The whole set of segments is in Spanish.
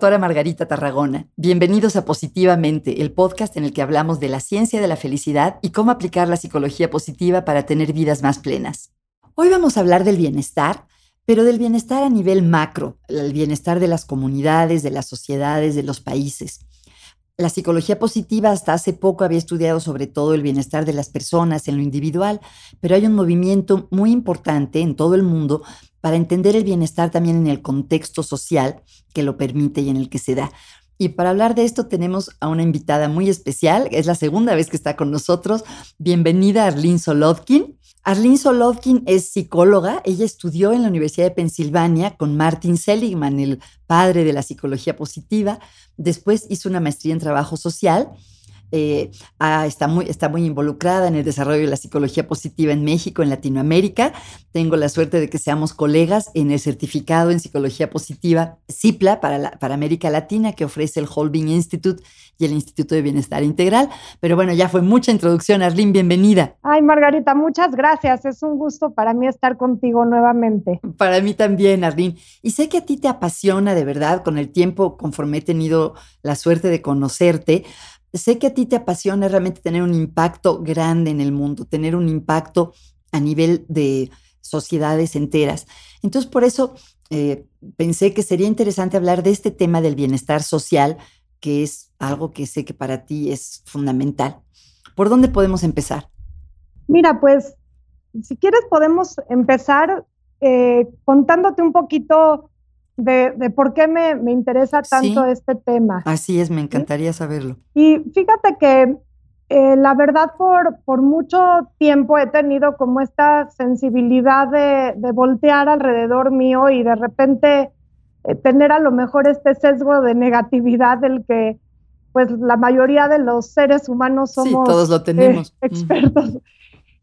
Doctora Margarita Tarragona. Bienvenidos a Positivamente, el podcast en el que hablamos de la ciencia de la felicidad y cómo aplicar la psicología positiva para tener vidas más plenas. Hoy vamos a hablar del bienestar, pero del bienestar a nivel macro, el bienestar de las comunidades, de las sociedades, de los países. La psicología positiva hasta hace poco había estudiado sobre todo el bienestar de las personas en lo individual, pero hay un movimiento muy importante en todo el mundo para entender el bienestar también en el contexto social que lo permite y en el que se da. Y para hablar de esto tenemos a una invitada muy especial, es la segunda vez que está con nosotros. Bienvenida Arlene Solodkin. Arlene Solodkin es psicóloga, ella estudió en la Universidad de Pensilvania con Martin Seligman, el padre de la psicología positiva, después hizo una maestría en trabajo social eh, ah, está, muy, está muy involucrada en el desarrollo de la psicología positiva en México, en Latinoamérica. Tengo la suerte de que seamos colegas en el certificado en psicología positiva CIPLA para, para América Latina que ofrece el Holbein Institute y el Instituto de Bienestar Integral. Pero bueno, ya fue mucha introducción. Arlene, bienvenida. Ay, Margarita, muchas gracias. Es un gusto para mí estar contigo nuevamente. Para mí también, Arlene. Y sé que a ti te apasiona de verdad con el tiempo, conforme he tenido la suerte de conocerte, sé que a ti te apasiona realmente tener un impacto grande en el mundo, tener un impacto a nivel de sociedades enteras. Entonces, por eso eh, pensé que sería interesante hablar de este tema del bienestar social, que es algo que sé que para ti es fundamental. ¿Por dónde podemos empezar? Mira, pues, si quieres podemos empezar eh, contándote un poquito de, por qué me, interesa tanto este tema. Así es, me encantaría saberlo. Y fíjate que eh, la verdad por, por mucho tiempo he tenido como esta sensibilidad de, voltear alrededor mío y de repente eh, tener a lo mejor este sesgo de negatividad del que pues la mayoría de los seres humanos somos sí, todos lo tenemos. Eh, expertos.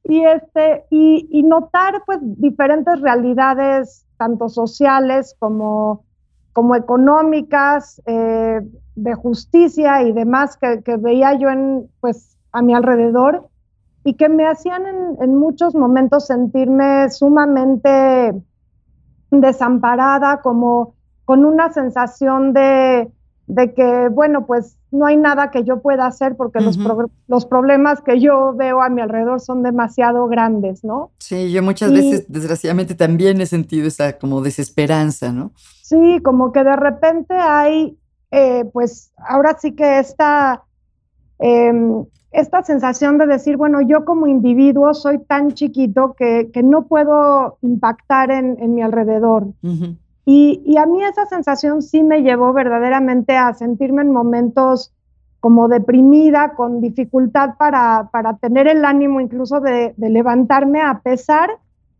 Y, este, y, y notar pues diferentes realidades tanto sociales como, como económicas, eh, de justicia y demás que, veía yo en, pues, a mi alrededor y que me hacían en, muchos momentos sentirme sumamente desamparada, como con una sensación de, de que, bueno, pues no hay nada que yo pueda hacer porque los, los, problemas que yo veo a mi alrededor son demasiado grandes, ¿no? Sí, yo muchas veces, desgraciadamente, también he sentido esa como desesperanza, ¿no? Sí, como que de repente hay, eh, pues ahora sí que esta, em, esta sensación de decir, bueno, yo como individuo soy tan chiquito que, que no puedo impactar en, en mi alrededor. Y, a mí esa sensación sí me llevó verdaderamente a sentirme en momentos como deprimida, con dificultad para, tener el ánimo incluso de, levantarme a pesar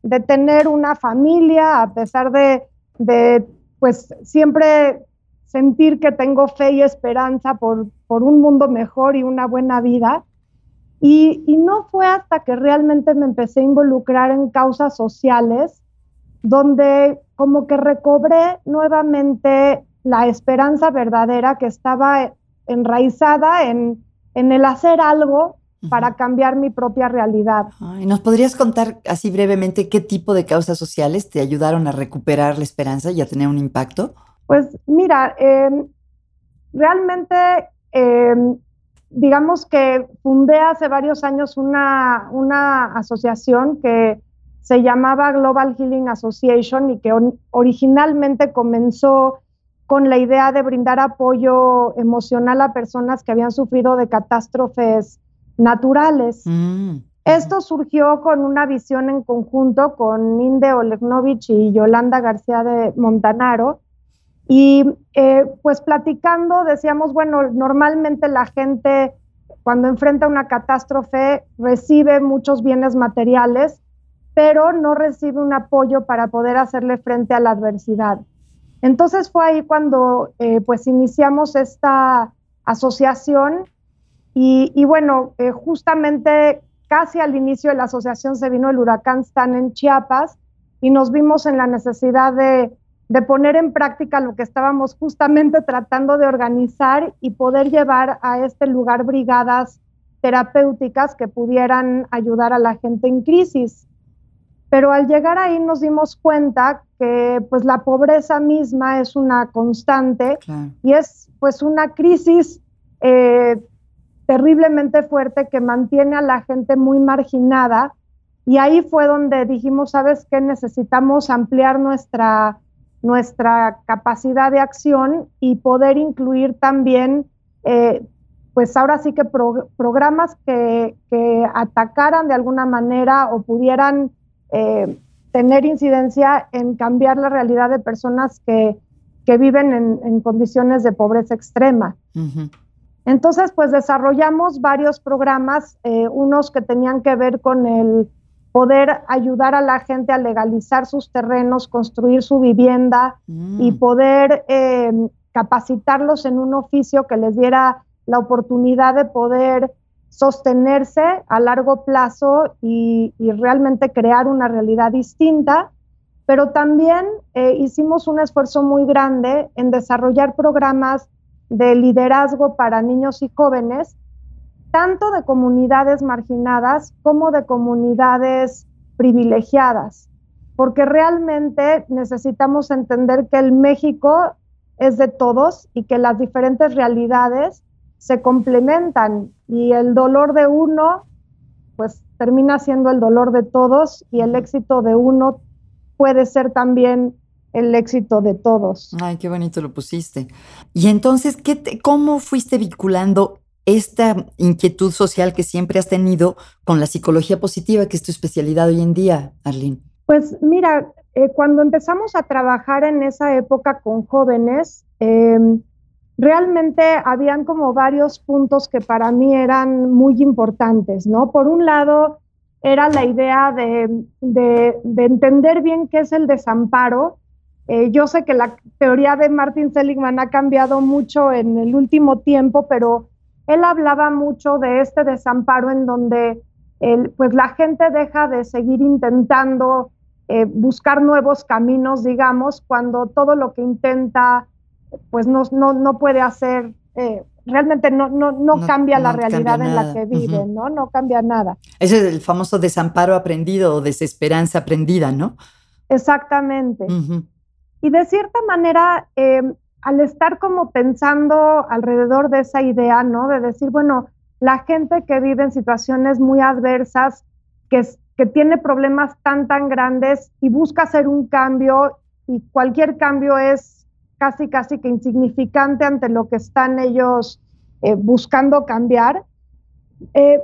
de tener una familia, a pesar de, pues siempre sentir que tengo fe y esperanza por, por un mundo mejor y una buena vida. Y, no fue hasta que realmente me empecé a involucrar en causas sociales donde como que recobré nuevamente la esperanza verdadera que estaba enraizada en, el hacer algo para cambiar mi propia realidad. ¿Nos podrías contar así brevemente qué tipo de causas sociales te ayudaron a recuperar la esperanza y a tener un impacto? Pues mira, em, realmente, em, digamos que fundé hace varios años una, una asociación que se llamaba Global Healing Association y que originalmente comenzó con la idea de brindar apoyo emocional a personas que habían sufrido de catástrofes naturales. Mm, Esto surgió con una visión en conjunto con Inde Olegnovich y Yolanda García de Montanaro. Y eh, pues platicando decíamos, bueno, normalmente la gente cuando enfrenta una catástrofe recibe muchos bienes materiales, pero no recibe un apoyo para poder hacerle frente a la adversidad. Entonces fue ahí cuando eh, pues iniciamos esta asociación y, bueno, eh, justamente casi al inicio de la asociación se vino el huracán Stan en Chiapas y nos vimos en la necesidad de, de poner en práctica lo que estábamos justamente tratando de organizar y poder llevar a este lugar brigadas terapéuticas que pudieran ayudar a la gente en crisis. Pero al llegar ahí nos dimos cuenta que pues la pobreza misma es una constante y es pues una crisis eh, terriblemente fuerte que mantiene a la gente muy marginada y ahí fue donde dijimos, ¿sabes qué? Necesitamos ampliar nuestra, nuestra capacidad de acción y poder incluir también, eh, pues ahora sí que programas que, atacaran de alguna manera o pudieran eh, tener incidencia en cambiar la realidad de personas que, viven en, condiciones de pobreza extrema. Entonces, pues desarrollamos varios programas, eh, unos que tenían que ver con el poder ayudar a la gente a legalizar sus terrenos, construir su vivienda y mm. poder eh, capacitarlos en un oficio que les diera la oportunidad de poder sostenerse a largo plazo y, realmente crear una realidad distinta. Pero también eh, hicimos un esfuerzo muy grande en desarrollar programas de liderazgo para niños y jóvenes tanto de comunidades marginadas como de comunidades privilegiadas, porque realmente necesitamos entender que el México es de todos y que las diferentes realidades se complementan y el dolor de uno pues termina siendo el dolor de todos y el éxito de uno puede ser también el éxito de todos. Ay, qué bonito lo pusiste. Y entonces, ¿qué ¿cómo fuiste vinculando esta inquietud social que siempre has tenido con la psicología positiva, que es tu especialidad hoy en día, Arlene? Pues mira, eh, cuando empezamos a trabajar en esa época con jóvenes, em, realmente habían como varios puntos que para mí eran muy importantes, ¿no? Por un lado, era la idea de, entender bien qué es el desamparo. Eh, yo sé que la teoría de Martin Seligman ha cambiado mucho en el último tiempo, pero él hablaba mucho de este desamparo en donde pues la gente deja de seguir intentando eh, buscar nuevos caminos, digamos, cuando todo lo que intenta pues no, no, puede hacer, eh, realmente no, no, no, cambia la realidad en la que vive, ¿no? No cambia nada. Ese es el famoso desamparo aprendido o desesperanza aprendida, ¿no? Exactamente. Y de cierta manera, eh, al estar como pensando alrededor de esa idea, ¿no? De decir, bueno, la gente que vive en situaciones muy adversas, que, que tiene problemas tan, tan grandes y busca hacer un cambio y cualquier cambio es casi, casi que insignificante ante lo que están ellos eh, buscando cambiar, eh,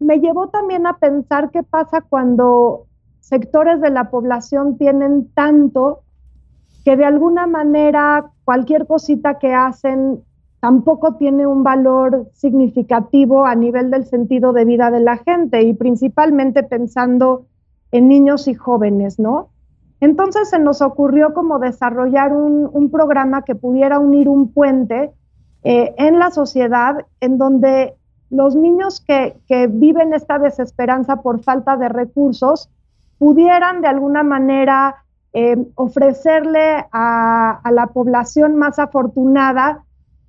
me llevó también a pensar qué pasa cuando sectores de la población tienen tanto que de alguna manera cualquier cosita que hacen tampoco tiene un valor significativo a nivel del sentido de vida de la gente y principalmente pensando en niños y jóvenes, ¿no? Entonces se nos ocurrió como desarrollar un, programa que pudiera unir un puente eh, en la sociedad en donde los niños que, viven esta desesperanza por falta de recursos pudieran de alguna manera eh, ofrecerle a, la población más afortunada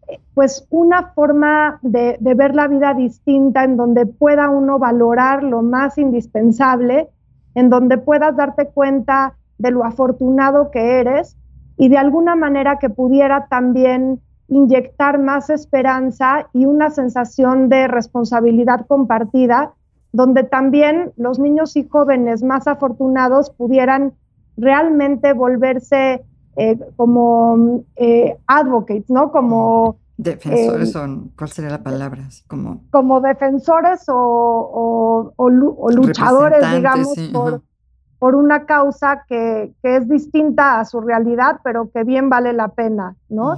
eh, pues una forma de, ver la vida distinta en donde pueda uno valorar lo más indispensable, en donde puedas darte cuenta de lo afortunado que eres y de alguna manera que pudiera también inyectar más esperanza y una sensación de responsabilidad compartida, donde también los niños y jóvenes más afortunados pudieran realmente volverse eh, como eh, advocates, ¿no? Como... Defensores eh, son, ¿cuál sería la palabra? como, como defensores o, luchadores, digamos, por, por, una causa que, es distinta a su realidad, pero que bien vale la pena, ¿no?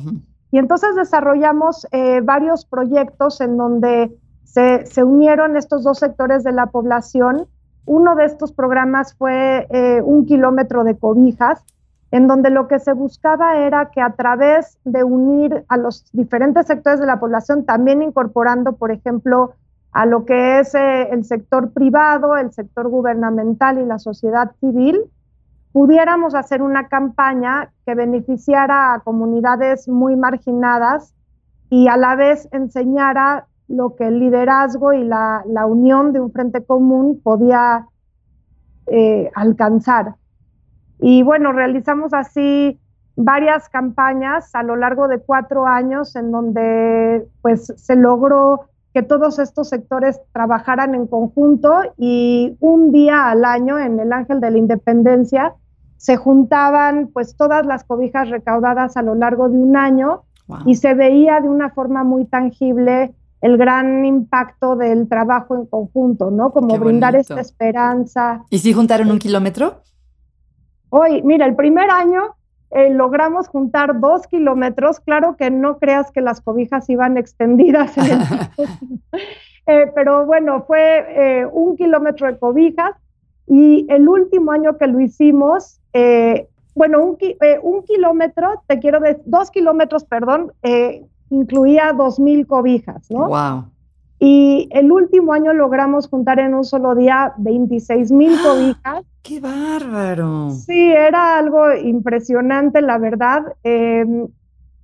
Y entonces desarrollamos varios proyectos en donde se, se, unieron estos dos sectores de la población uno de estos programas fue eh, un kilómetro de cobijas, en donde lo que se buscaba era que a través de unir a los diferentes sectores de la población, también incorporando, por ejemplo, a lo que es eh, el sector privado, el sector gubernamental y la sociedad civil, pudiéramos hacer una campaña que beneficiara a comunidades muy marginadas y a la vez enseñara lo que el liderazgo y la, unión de un frente común podía eh, alcanzar. Y bueno, realizamos así varias campañas a lo largo de cuatro años en donde pues se logró que todos estos sectores trabajaran en conjunto y un día al año en el Ángel de la Independencia se juntaban pues todas las cobijas recaudadas a lo largo de un año y se veía de una forma muy tangible el gran impacto del trabajo en conjunto, ¿no? Como brindar esta esperanza. ¿Y si juntaron un kilómetro? Hoy, mira, el primer año eh, logramos juntar dos kilómetros. Claro que no creas que las cobijas iban extendidas, en el eh, pero bueno, fue eh, un kilómetro de cobijas y el último año que lo hicimos, bueno, un, un, kilómetro, te quiero decir, dos kilómetros, perdón, incluía dos mil cobijas, ¿no? Wow. Y el último año logramos juntar en un solo día 26 mil ¡Ah! cobijas. ¡Qué bárbaro! Sí, era algo impresionante, la verdad. Em,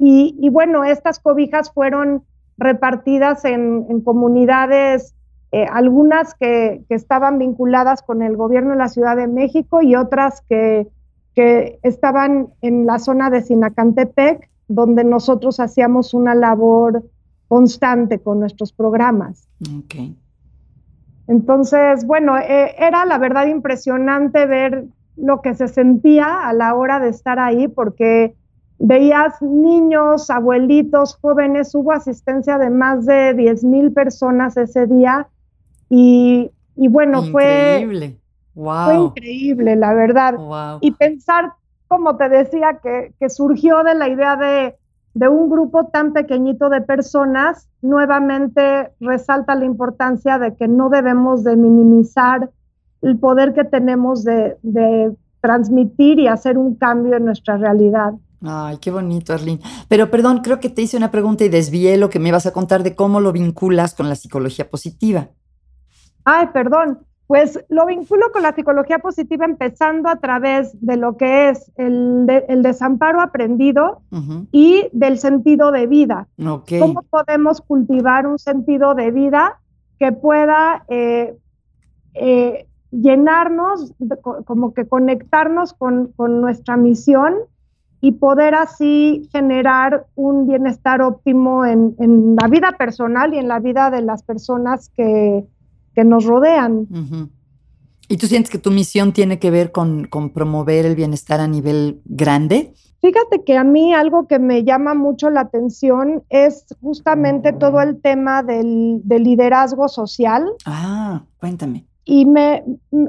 y, bueno, estas cobijas fueron repartidas en, comunidades, eh, algunas que, estaban vinculadas con el gobierno de la Ciudad de México y otras que, que estaban en la zona de Sinacantepec, donde nosotros hacíamos una labor constante con nuestros programas. Okay. Entonces, bueno, eh, era la verdad impresionante ver lo que se sentía a la hora de estar ahí, porque veías niños, abuelitos, jóvenes, hubo asistencia de más de 10 mil personas ese día y, bueno, increíble. fue, wow. fue increíble, la verdad. Wow. Y pensar, como te decía, que, que surgió de la idea de de un grupo tan pequeñito de personas, nuevamente resalta la importancia de que no debemos de minimizar el poder que tenemos de, transmitir y hacer un cambio en nuestra realidad. Ay, qué bonito, Arlene. Pero perdón, creo que te hice una pregunta y desvié lo que me ibas a contar de cómo lo vinculas con la psicología positiva. Ay, perdón. Pues lo vinculo con la psicología positiva empezando a través de lo que es el, desamparo aprendido y del sentido de vida. ¿Cómo podemos cultivar un sentido de vida que pueda eh, eh, llenarnos, como que conectarnos con, nuestra misión y poder así generar un bienestar óptimo en, en la vida personal y en la vida de las personas que, que nos rodean. ¿Y tú sientes que tu misión tiene que ver con, promover el bienestar a nivel grande? Fíjate que a mí algo que me llama mucho la atención es justamente todo el tema del, liderazgo social. Ah, cuéntame. Y, me,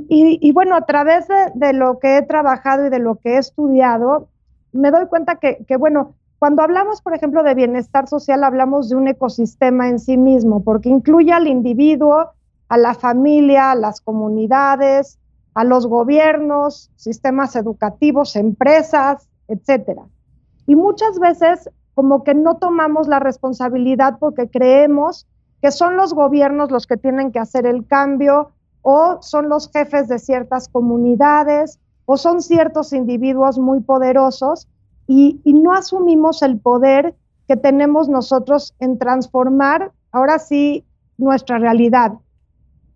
y, bueno, a través de, lo que he trabajado y de lo que he estudiado, me doy cuenta que, que, bueno, cuando hablamos, por ejemplo, de bienestar social, hablamos de un ecosistema en sí mismo, porque incluye al individuo, a la familia, a las comunidades, a los gobiernos, sistemas educativos, empresas, etcétera. Y muchas veces como que no tomamos la responsabilidad porque creemos que son los gobiernos los que tienen que hacer el cambio o son los jefes de ciertas comunidades o son ciertos individuos muy poderosos y, y no asumimos el poder que tenemos nosotros en transformar ahora sí nuestra realidad.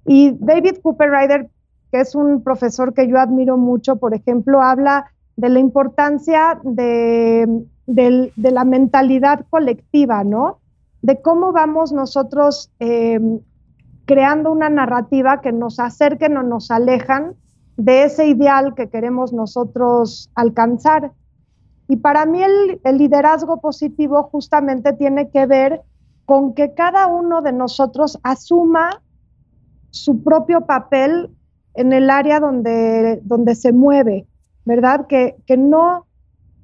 Y David Cooper Ryder, que es un profesor que yo admiro mucho, por ejemplo, habla de la importancia de, la mentalidad colectiva, ¿no? De cómo vamos nosotros eh, creando una narrativa que nos acerquen o nos alejan de ese ideal que queremos nosotros alcanzar. Y para mí el, el, liderazgo positivo justamente tiene que ver con que cada uno de nosotros asuma su propio papel en el área donde, donde se mueve, ¿verdad? Que, que no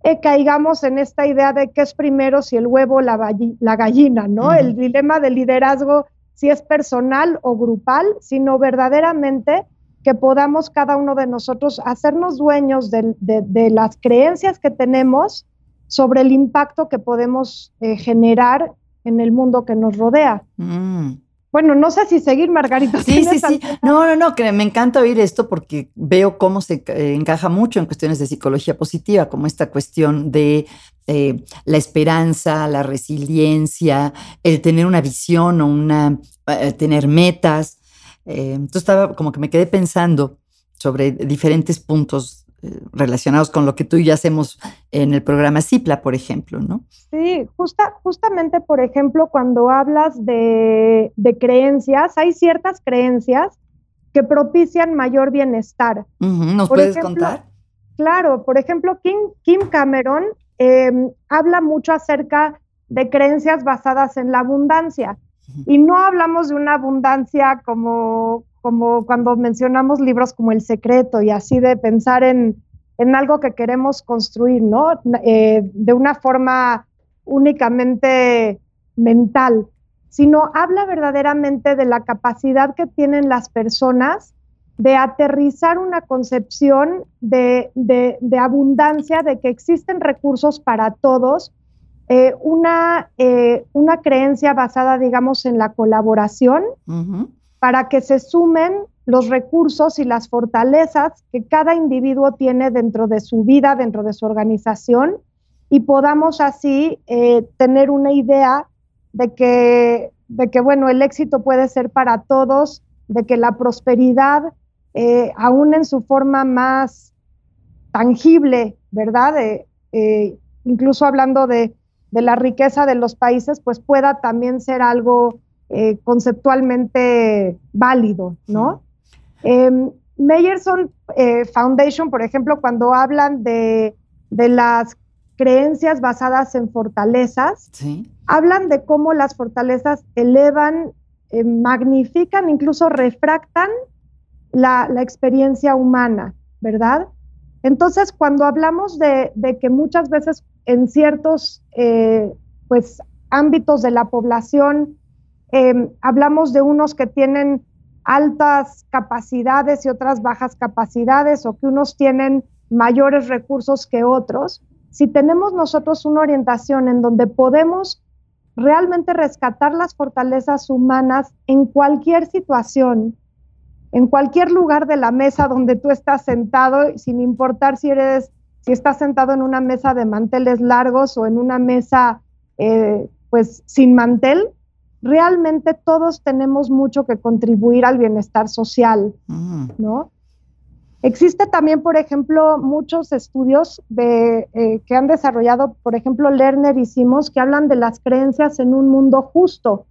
eh, caigamos en esta idea de qué es primero si el huevo o la, la, gallina, ¿no? El dilema del liderazgo, si es personal o grupal, sino verdaderamente que podamos cada uno de nosotros hacernos dueños de, de, las creencias que tenemos sobre el impacto que podemos eh, generar en el mundo que nos rodea. Mm. Bueno, no sé si seguir, Margarita. Sí, sí, sí. No, no, no, que me encanta oír esto porque veo cómo se eh, encaja mucho en cuestiones de psicología positiva, como esta cuestión de eh, la esperanza, la resiliencia, el tener una visión o una, eh, tener metas. entonces estaba como que me quedé pensando sobre diferentes puntos eh, relacionados con lo que tú y yo hacemos en el programa CIPLA, por ejemplo, ¿no? Sí, justa, justamente, por ejemplo, cuando hablas de, creencias, hay ciertas creencias que propician mayor bienestar. ¿Nos puedes contar? Claro, por ejemplo, Kim, Kim Cameron em, habla mucho acerca de creencias basadas en la abundancia. Y no hablamos de una abundancia como, como cuando mencionamos libros como El Secreto y así de pensar en, en algo que queremos construir, ¿no? Eh, de una forma únicamente mental, sino habla verdaderamente de la capacidad que tienen las personas de aterrizar una concepción de, de, abundancia, de que existen recursos para todos, eh, una, eh, una creencia basada, digamos, en la colaboración, para que se sumen los recursos y las fortalezas que cada individuo tiene dentro de su vida, dentro de su organización, y podamos así eh, tener una idea de que, de que, bueno, el éxito puede ser para todos, de que la prosperidad, eh, aún en su forma más tangible, ¿verdad? Eh, incluso hablando de, de la riqueza de los países, pues pueda también ser algo eh, conceptualmente válido, ¿no? Eh, Meyerson eh, Foundation, por ejemplo, cuando hablan de, las creencias basadas en fortalezas, hablan de cómo las fortalezas elevan, eh, magnifican, incluso refractan la, experiencia humana, ¿verdad? Entonces, cuando hablamos de, de que muchas veces en ciertos pues, ámbitos de la población Em, hablamos de unos que tienen altas capacidades y otras bajas capacidades o que unos tienen mayores recursos que otros. Si tenemos nosotros una orientación en donde podemos realmente rescatar las fortalezas humanas en cualquier situación, en cualquier lugar de la mesa donde tú estás sentado, sin importar si eres, si estás sentado en una mesa de manteles largos o en una mesa, eh, pues, sin mantel, realmente todos tenemos mucho que contribuir al bienestar social, mm. ¿no? Existe también, por ejemplo, muchos estudios de, eh, que han desarrollado, por ejemplo, Lerner y Simos, que hablan de las creencias en un mundo justo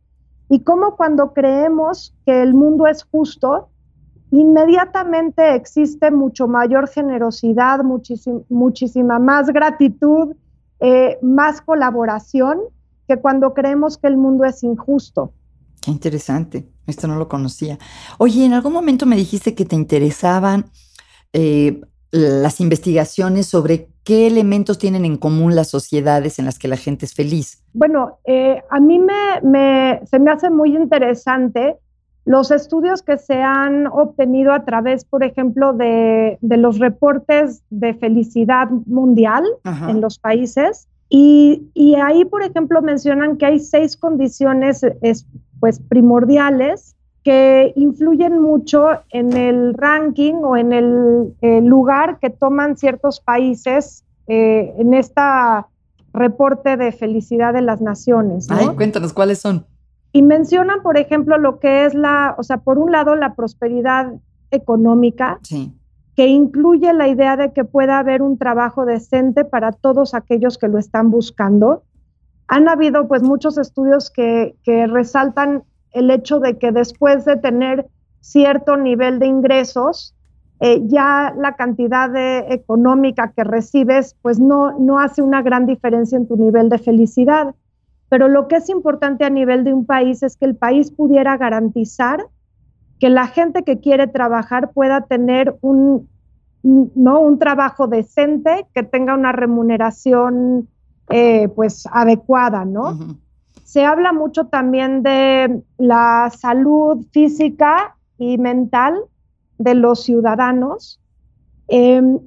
y cómo cuando creemos que el mundo es justo, inmediatamente existe mucho mayor generosidad, muchísima más gratitud, eh, más colaboración que cuando creemos que el mundo es injusto. Qué interesante, esto no lo conocía. Oye, en algún momento me dijiste que te interesaban eh, las investigaciones sobre qué elementos tienen en común las sociedades en las que la gente es feliz. Bueno, eh, a mí me, se me hace muy interesante los estudios que se han obtenido a través, por ejemplo, de, los reportes de felicidad mundial en los países. Y, ahí, por ejemplo, mencionan que hay seis condiciones pues, primordiales que influyen mucho en el ranking o en el, lugar que toman ciertos países eh, en esta reporte de felicidad de las naciones. Ay, cuéntanos cuáles son. Y mencionan, por ejemplo, lo que es la, o sea, por un lado, la prosperidad económica. Sí que incluye la idea de que pueda haber un trabajo decente para todos aquellos que lo están buscando. Han habido pues muchos estudios que, resaltan el hecho de que después de tener cierto nivel de ingresos, eh, ya la cantidad económica que recibes pues no, no hace una gran diferencia en tu nivel de felicidad. Pero lo que es importante a nivel de un país es que el país pudiera garantizar que la gente que quiere trabajar pueda tener un, ¿no? un trabajo decente, que tenga una remuneración eh, pues adecuada, ¿no? Se habla mucho también de la salud física y mental de los ciudadanos em,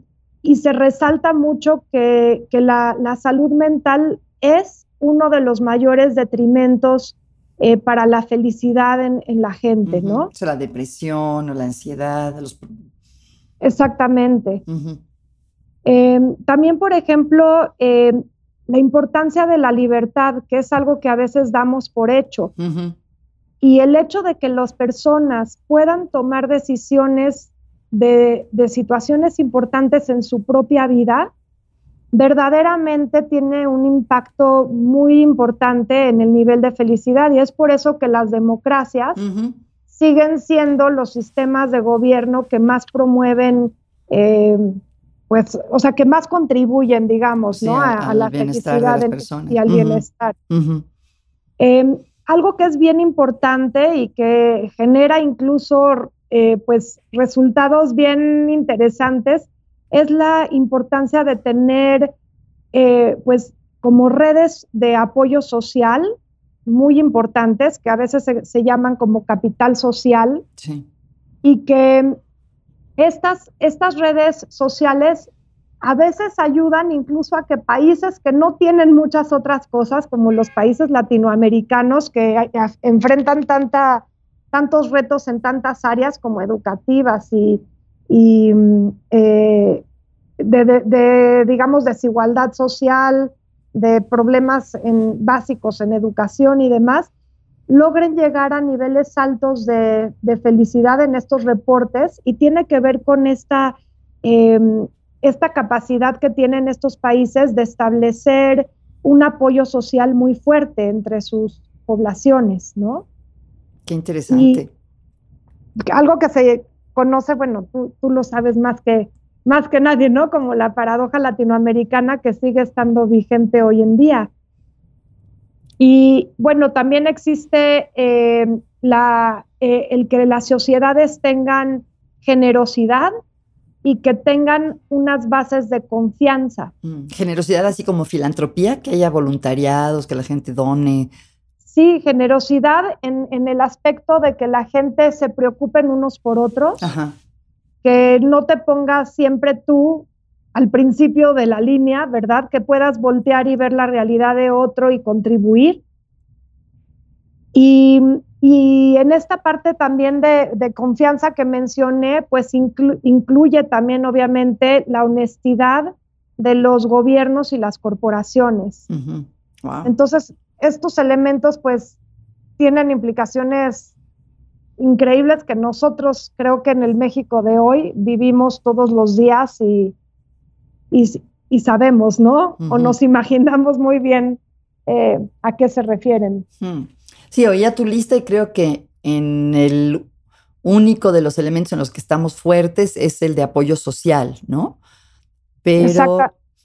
y se resalta mucho que, la, salud mental es uno de los mayores detrimentos eh, para la felicidad en, la gente, ¿no? O sea, la depresión o la ansiedad, los... Exactamente. Em, también, por ejemplo, em, la importancia de la libertad, que es algo que a veces damos por hecho. Y el hecho de que las personas puedan tomar decisiones de, situaciones importantes en su propia vida, verdaderamente tiene un impacto muy importante en el nivel de felicidad y es por eso que las democracias siguen siendo los sistemas de gobierno que más promueven, eh, pues, o sea, que más contribuyen, digamos, ¿no? A, la felicidad y al bienestar. Em, algo que es bien importante y que genera incluso, eh, pues, resultados bien interesantes es la importancia de tener, eh, pues, como redes de apoyo social muy importantes que a veces se, llaman como capital social y que estas, estas redes sociales a veces ayudan incluso a que países que no tienen muchas otras cosas, como los países latinoamericanos que enfrentan tanta, tantos retos en tantas áreas como educativas y, eh, de, digamos, desigualdad social, de problemas en, básicos en educación y demás, logren llegar a niveles altos de, felicidad en estos reportes y tiene que ver con esta, em, esta capacidad que tienen estos países de establecer un apoyo social muy fuerte entre sus poblaciones, ¿no? Qué interesante. algo que se conoce, bueno, tú, tú lo sabes más que, más que nadie, ¿no? Como la paradoja latinoamericana que sigue estando vigente hoy en día. Y bueno, también existe eh, la, eh, el que las sociedades tengan generosidad y que tengan unas bases de confianza. Mm, generosidad así como filantropía, que haya voluntariados, que la gente done. Sí, generosidad en, en el aspecto de que la gente se preocupen unos por otros. Ajá que no te pongas siempre tú al principio de la línea, ¿verdad? Que puedas voltear y ver la realidad de otro y contribuir. Y, en esta parte también de, confianza que mencioné, pues incluye también obviamente la honestidad de los gobiernos y las corporaciones. Entonces, estos elementos pues tienen implicaciones increíbles que nosotros creo que en el México de hoy vivimos todos los días y, y, sabemos, ¿no? O nos imaginamos muy bien eh, a qué se refieren. Sí, oía tu lista y creo que en el único de los elementos en los que estamos fuertes es el de apoyo social, ¿no? Pero,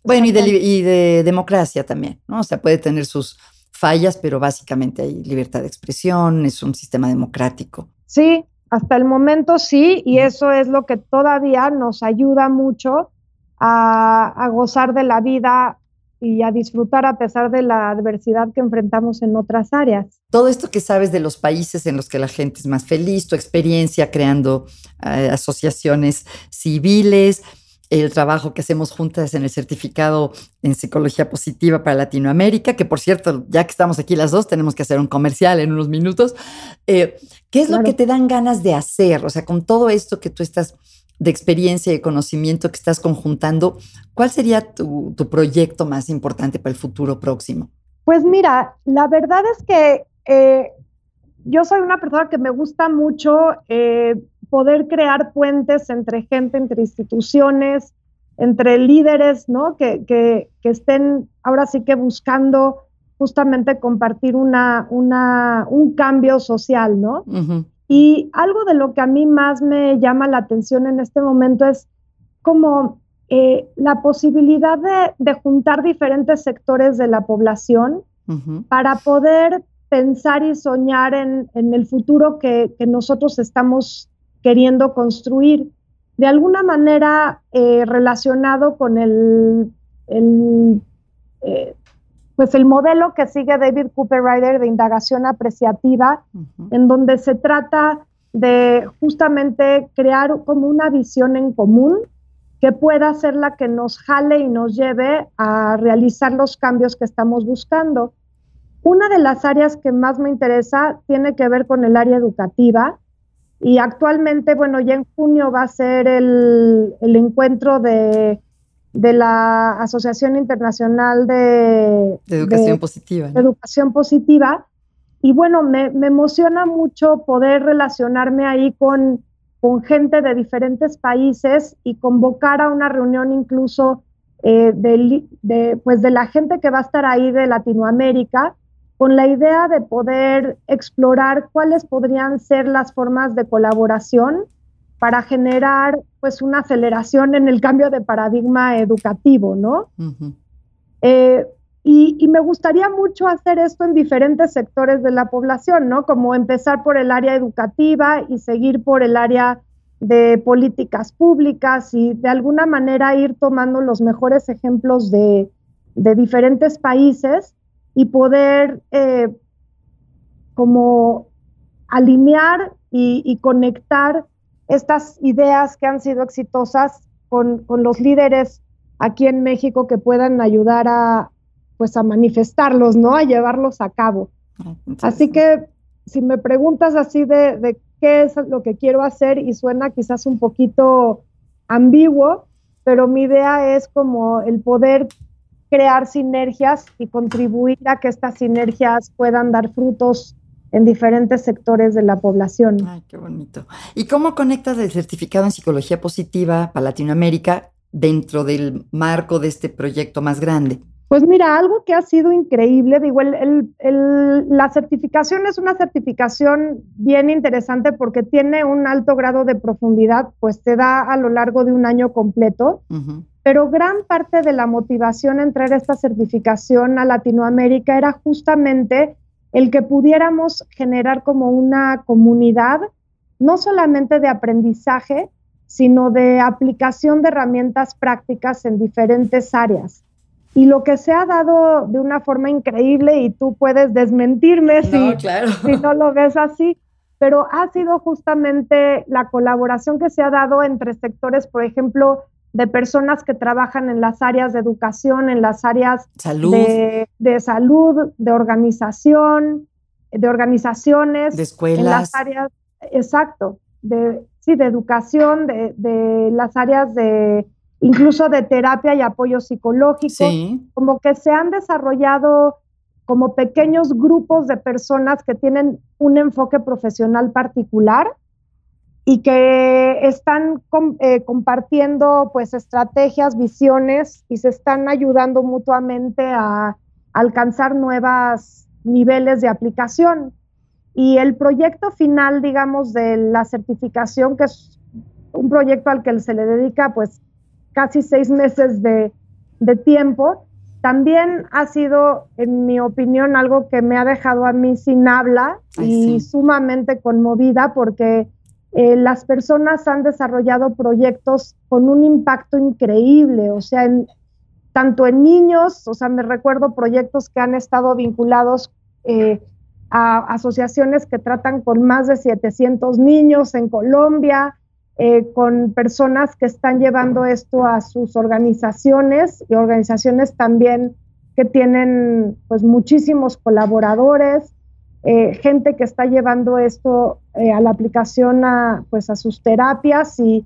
bueno, y de, y de democracia también, ¿no? O sea, puede tener sus fallas, pero básicamente hay libertad de expresión, es un sistema democrático. Sí, hasta el momento sí, y eso es lo que todavía nos ayuda mucho a, gozar de la vida y a disfrutar a pesar de la adversidad que enfrentamos en otras áreas. Todo esto que sabes de los países en los que la gente es más feliz, tu experiencia creando eh, asociaciones civiles, el trabajo que hacemos juntas en el certificado en psicología positiva para Latinoamérica, que por cierto, ya que estamos aquí las dos, tenemos que hacer un comercial en unos minutos. Eh, ¿Qué es lo que te dan ganas de hacer? O sea, con todo esto que tú estás de experiencia y conocimiento que estás conjuntando, ¿cuál sería tu, proyecto más importante para el futuro próximo? Pues mira, la verdad es que eh, yo soy una persona que me gusta mucho eh, poder crear puentes entre gente, entre instituciones, entre líderes, ¿no? Que, que, estén ahora sí que buscando justamente compartir una, una, un cambio social, ¿no? Y algo de lo que a mí más me llama la atención en este momento es como eh, la posibilidad de, de, juntar diferentes sectores de la población para poder pensar y soñar en, en el futuro que, que, nosotros estamos queriendo construir, de alguna manera eh, relacionado con el, eh, pues el modelo que sigue David Cooper Ryder de indagación apreciativa, en donde se trata de justamente crear como una visión en común que pueda ser la que nos jale y nos lleve a realizar los cambios que estamos buscando. Una de las áreas que más me interesa tiene que ver con el área educativa y actualmente, bueno, ya en junio va a ser el, encuentro de, la Asociación Internacional de, Educación Positiva. Educación Positiva. Y bueno, me, emociona mucho poder relacionarme ahí con, con gente de diferentes países y convocar a una reunión incluso eh, de, pues de la gente que va a estar ahí de Latinoamérica, con la idea de poder explorar cuáles podrían ser las formas de colaboración para generar pues una aceleración en el cambio de paradigma educativo, ¿no? Eh, y, y, me gustaría mucho hacer esto en diferentes sectores de la población, ¿no? Como empezar por el área educativa y seguir por el área de políticas públicas y de alguna manera ir tomando los mejores ejemplos de, diferentes países y poder eh, como alinear y, conectar estas ideas que han sido exitosas con, los líderes aquí en México que puedan ayudar a pues a manifestarlos, ¿no? A llevarlos a cabo. Ah, así que si me preguntas así de, de qué es lo que quiero hacer y suena quizás un poquito ambiguo, pero mi idea es como el poder crear sinergias y contribuir a que estas sinergias puedan dar frutos en diferentes sectores de la población. Ay, qué bonito. ¿Y cómo conectas el certificado en psicología positiva para Latinoamérica dentro del marco de este proyecto más grande? Pues mira, algo que ha sido increíble, digo, la certificación es una certificación bien interesante porque tiene un alto grado de profundidad, pues te da a lo largo de un año completo, pero gran parte de la motivación en traer esta certificación a Latinoamérica era justamente el que pudiéramos generar como una comunidad, no solamente de aprendizaje, sino de aplicación de herramientas prácticas en diferentes áreas. Y lo que se ha dado de una forma increíble, y tú puedes desmentirme si, si no lo ves así, pero ha sido justamente la colaboración que se ha dado entre sectores, por ejemplo, de personas que trabajan en las áreas de educación, en las áreas De, salud, de organización, de organizaciones, de escuelas. En las áreas, exacto, de, sí, de educación, de, de las áreas de incluso de terapia y apoyo psicológico, como que se han desarrollado como pequeños grupos de personas que tienen un enfoque profesional particular y que están eh, compartiendo pues estrategias, visiones y se están ayudando mutuamente a alcanzar nuevos niveles de aplicación. Y el proyecto final, digamos, de la certificación, que es un proyecto al que se le dedica pues casi seis meses de, tiempo, también ha sido, en mi opinión, algo que me ha dejado a mí sin habla y sumamente conmovida porque eh, las personas han desarrollado proyectos con un impacto increíble, o sea, tanto en niños, o sea, me recuerdo proyectos que han estado vinculados eh, a asociaciones que tratan con más de 700 niños en Colombia, eh, con personas que están llevando esto a sus organizaciones y organizaciones también que tienen pues muchísimos colaboradores, eh, gente que está llevando esto eh, a la aplicación a, pues a sus terapias y,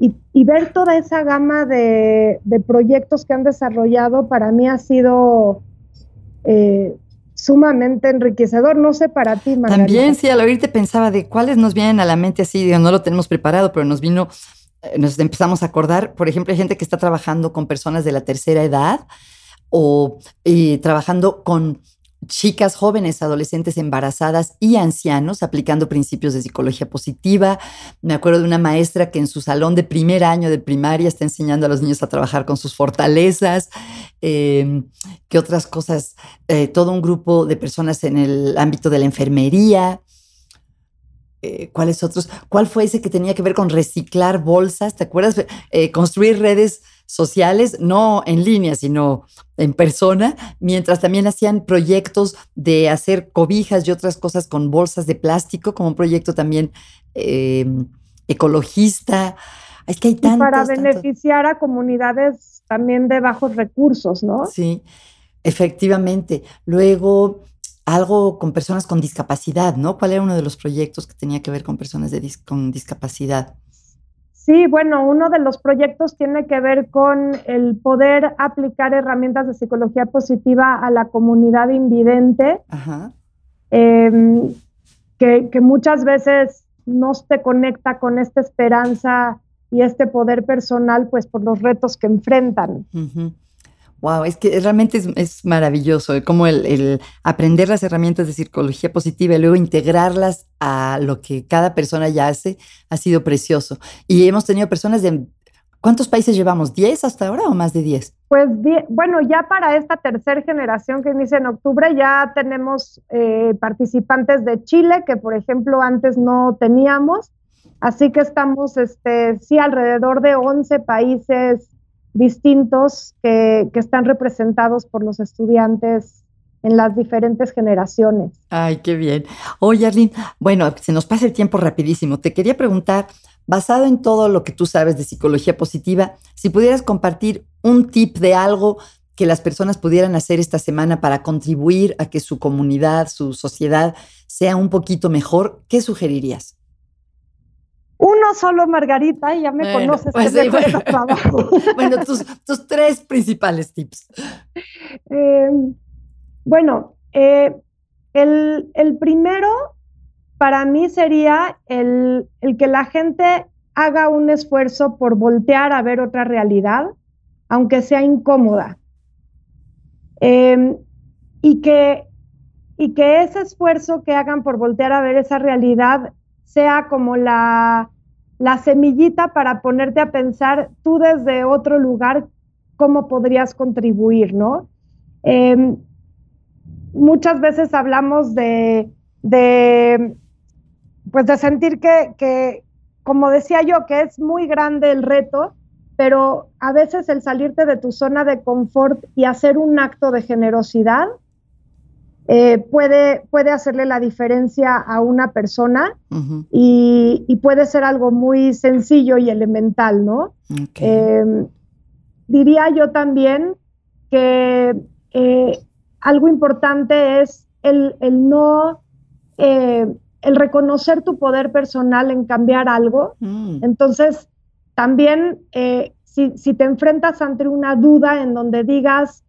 y, ver toda esa gama de, de, proyectos que han desarrollado para mí ha sido sumamente enriquecedor. No sé para ti, Margarita. También, sí, al oírte pensaba de cuáles nos vienen a la mente así, digo, no lo tenemos preparado, pero nos vino, eh, nos empezamos a acordar, por ejemplo, hay gente que está trabajando con personas de la tercera edad o trabajando con chicas jóvenes, adolescentes embarazadas y ancianos aplicando principios de psicología positiva. Me acuerdo de una maestra que en su salón de primer año de primaria está enseñando a los niños a trabajar con sus fortalezas. Em, ¿Qué otras cosas? Eh, todo un grupo de personas en el ámbito de la enfermería. Eh, ¿Cuáles otros? ¿Cuál fue ese que tenía que ver con reciclar bolsas? ¿Te acuerdas? Eh, construir redes sociales, no en línea, sino en persona, mientras también hacían proyectos de hacer cobijas y otras cosas con bolsas de plástico, como un proyecto también em, ecologista. Es que hay tantos, para beneficiar a comunidades también de bajos recursos, ¿no? Sí, efectivamente. Luego, algo con personas con discapacidad, ¿no? ¿Cuál era uno de los proyectos que tenía que ver con personas con discapacidad? Sí, bueno, uno de los proyectos tiene que ver con el poder aplicar herramientas de psicología positiva a la comunidad invidente, em, que, muchas veces no te conecta con esta esperanza y este poder personal, pues por los retos que enfrentan. Wow, es que realmente es, maravilloso eh, como el, aprender las herramientas de psicología positiva y luego integrarlas a lo que cada persona ya hace ha sido precioso. Y hemos tenido personas de... ¿Cuántos países llevamos? ¿10 hasta ahora o más de 10? Pues bueno, ya para esta tercera generación que inicia en octubre ya tenemos eh, participantes de Chile que por ejemplo antes no teníamos. Así que estamos, este, sí, alrededor de 11 países distintos que, están representados por los estudiantes en las diferentes generaciones. Ay, qué bien. Oye, Arlene, bueno, se nos pasa el tiempo rapidísimo. Te quería preguntar, basado en todo lo que tú sabes de psicología positiva, si pudieras compartir un tip de algo que las personas pudieran hacer esta semana para contribuir a que su comunidad, su sociedad sea un poquito mejor, ¿qué sugerirías? Solo, Margarita, y ya me conoces. Pues bueno. Trabajo. bueno, tus, tres principales tips. Em, bueno, eh, el, primero para mí sería el, que la gente haga un esfuerzo por voltear a ver otra realidad, aunque sea incómoda. Em, y, que, y que ese esfuerzo que hagan por voltear a ver esa realidad sea como la, semillita para ponerte a pensar tú desde otro lugar cómo podrías contribuir, ¿no? Em, muchas veces hablamos de, pues de sentir que, que, como decía yo, que es muy grande el reto, pero a veces el salirte de tu zona de confort y hacer un acto de generosidad eh, puede, puede hacerle la diferencia a una persona y, puede ser algo muy sencillo y elemental, ¿no? Em, diría yo también que eh, algo importante es el, no, eh, el reconocer tu poder personal en cambiar algo. Mm. Entonces, también si, si te enfrentas ante una duda en donde digas,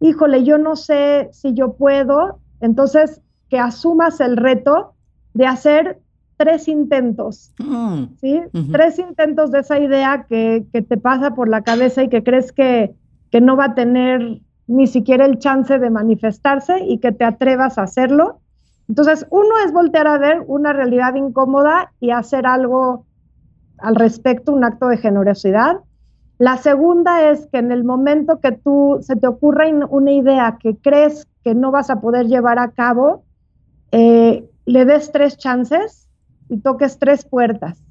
híjole, yo no sé si yo puedo, entonces que asumas el reto de hacer tres intentos, mm, ¿sí? Tres intentos de esa idea que, te pasa por la cabeza y que crees que, que no va a tener ni siquiera el chance de manifestarse y que te atrevas a hacerlo. Entonces, uno es voltear a ver una realidad incómoda y hacer algo al respecto, un acto de generosidad. La segunda es que en el momento que tú se te ocurra una idea que crees que no vas a poder llevar a cabo, eh, le des tres chances y toques tres puertas.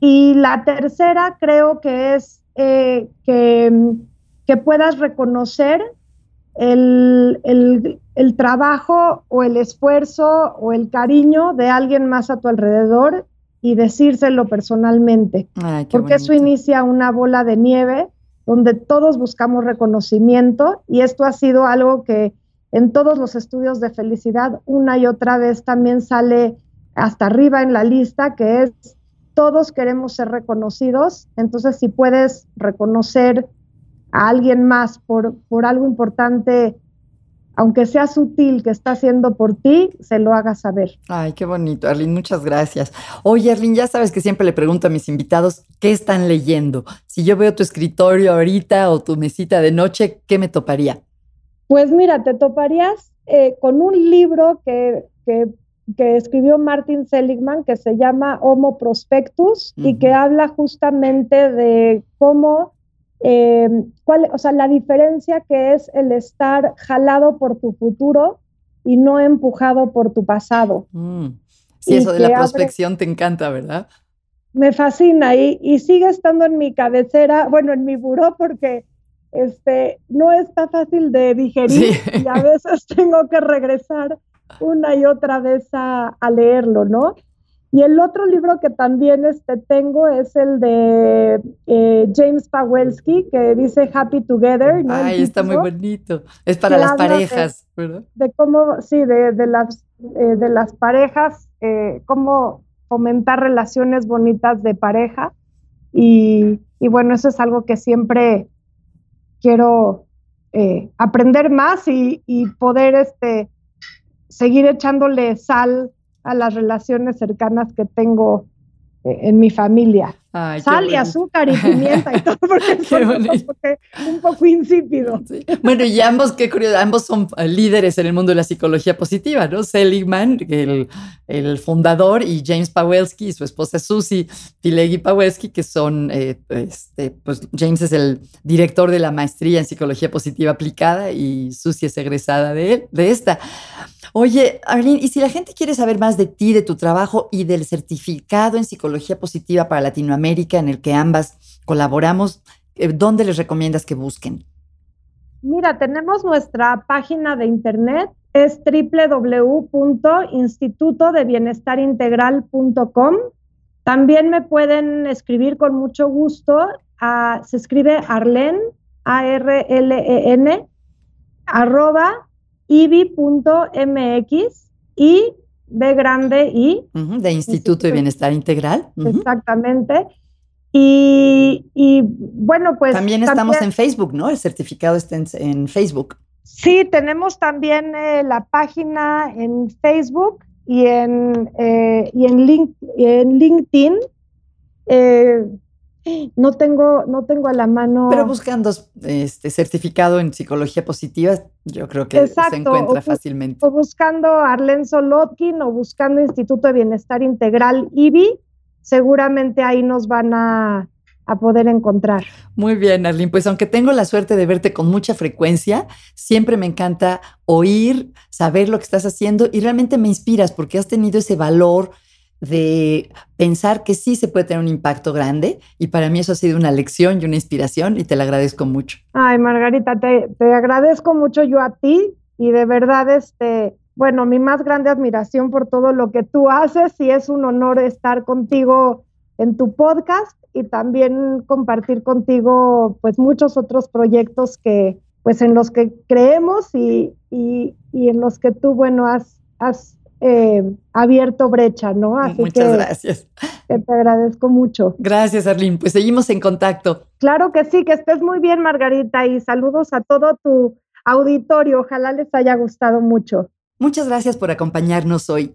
Y la tercera creo que es eh, que, puedas reconocer el, el, trabajo o el esfuerzo o el cariño de alguien más a tu alrededor y decírselo personalmente, porque eso inicia una bola de nieve donde todos buscamos reconocimiento y esto ha sido algo que en todos los estudios de felicidad una y otra vez también sale hasta arriba en la lista, que es todos queremos ser reconocidos, entonces si puedes reconocer a alguien más por, por algo importante aunque sea sutil que está haciendo por ti, se lo haga saber. Ay, qué bonito, Arlene, muchas gracias. Oye, Arlene, ya sabes que siempre le pregunto a mis invitados qué están leyendo. Si yo veo tu escritorio ahorita o tu mesita de noche, ¿qué me toparía? Pues mira, te toparías eh, con un libro que, que, escribió Martin Seligman que se llama Homo Prospectus y que habla justamente de cómo eh, cuál, o sea, la diferencia que es el estar jalado por tu futuro y no empujado por tu pasado. Mm. Sí, eso de la prospección te encanta, ¿verdad? Me fascina y, y, sigue estando en mi cabecera, bueno, en mi buró porque este, no está fácil de digerir y a veces tengo que regresar una y otra vez a, a leerlo, ¿no? Y el otro libro que también este, tengo es el de eh, James Pawelski, que dice Happy Together. Ay, está muy bonito. Es para las parejas, de, ¿verdad? De cómo, sí, de, de las, eh, de las parejas, eh, cómo fomentar relaciones bonitas de pareja. Y, y, bueno, eso es algo que siempre quiero aprender más y, y poder este, seguir echándole sal a las relaciones cercanas que tengo eh, en mi familia. Sal y azúcar y pimienta y todo, porque, es un poco insípido. Bueno, y ambos, qué curioso, ambos son eh, líderes en el mundo de la psicología positiva, ¿no? Seligman, el, el fundador, y James Pawelski y su esposa Susie Pilegui Pawelski, que son, eh, este, pues James es el director de la maestría en psicología positiva aplicada y Susie es egresada de él, de esta. Oye, Arlene, y si la gente quiere saber más de ti, de tu trabajo y del certificado en psicología positiva para Latinoamérica en el que ambas colaboramos, eh, ¿dónde les recomiendas que busquen? Mira, tenemos nuestra página de internet, es www.institutodebienestarintegral.com. También me pueden escribir con mucho gusto. se escribe Arlen, A-R-L-E-N, arroba ibi.mx y B grande I. de Instituto de Bienestar Integral. Exactamente. Y, bueno, pues. También estamos en Facebook, ¿no? El certificado está en, Facebook. Sí, tenemos también eh, la página en Facebook y en, eh, y en, link, en LinkedIn. Eh, no tengo, no tengo a la mano. Pero buscando este certificado en psicología positiva, yo creo que se encuentra fácilmente. O buscando Arlen Solotkin o buscando Instituto de Bienestar Integral IBI, seguramente ahí nos van a, a poder encontrar. Muy bien, Arlene. Pues aunque tengo la suerte de verte con mucha frecuencia, siempre me encanta oír, saber lo que estás haciendo y realmente me inspiras porque has tenido ese valor de pensar que sí se puede tener un impacto grande y para mí eso ha sido una lección y una inspiración y te la agradezco mucho. Ay, Margarita, te, te agradezco mucho yo a ti y de verdad, este, bueno, mi más grande admiración por todo lo que tú haces y es un honor estar contigo en tu podcast y también compartir contigo pues muchos otros proyectos que pues en los que creemos y, y, y en los que tú, bueno, has, has eh, abierto brecha, ¿no? Muchas gracias. te agradezco mucho. Gracias, Arlene. Pues seguimos en contacto. Claro que sí, que estés muy bien, Margarita, y saludos a todo tu auditorio. Ojalá les haya gustado mucho. Muchas gracias por acompañarnos hoy.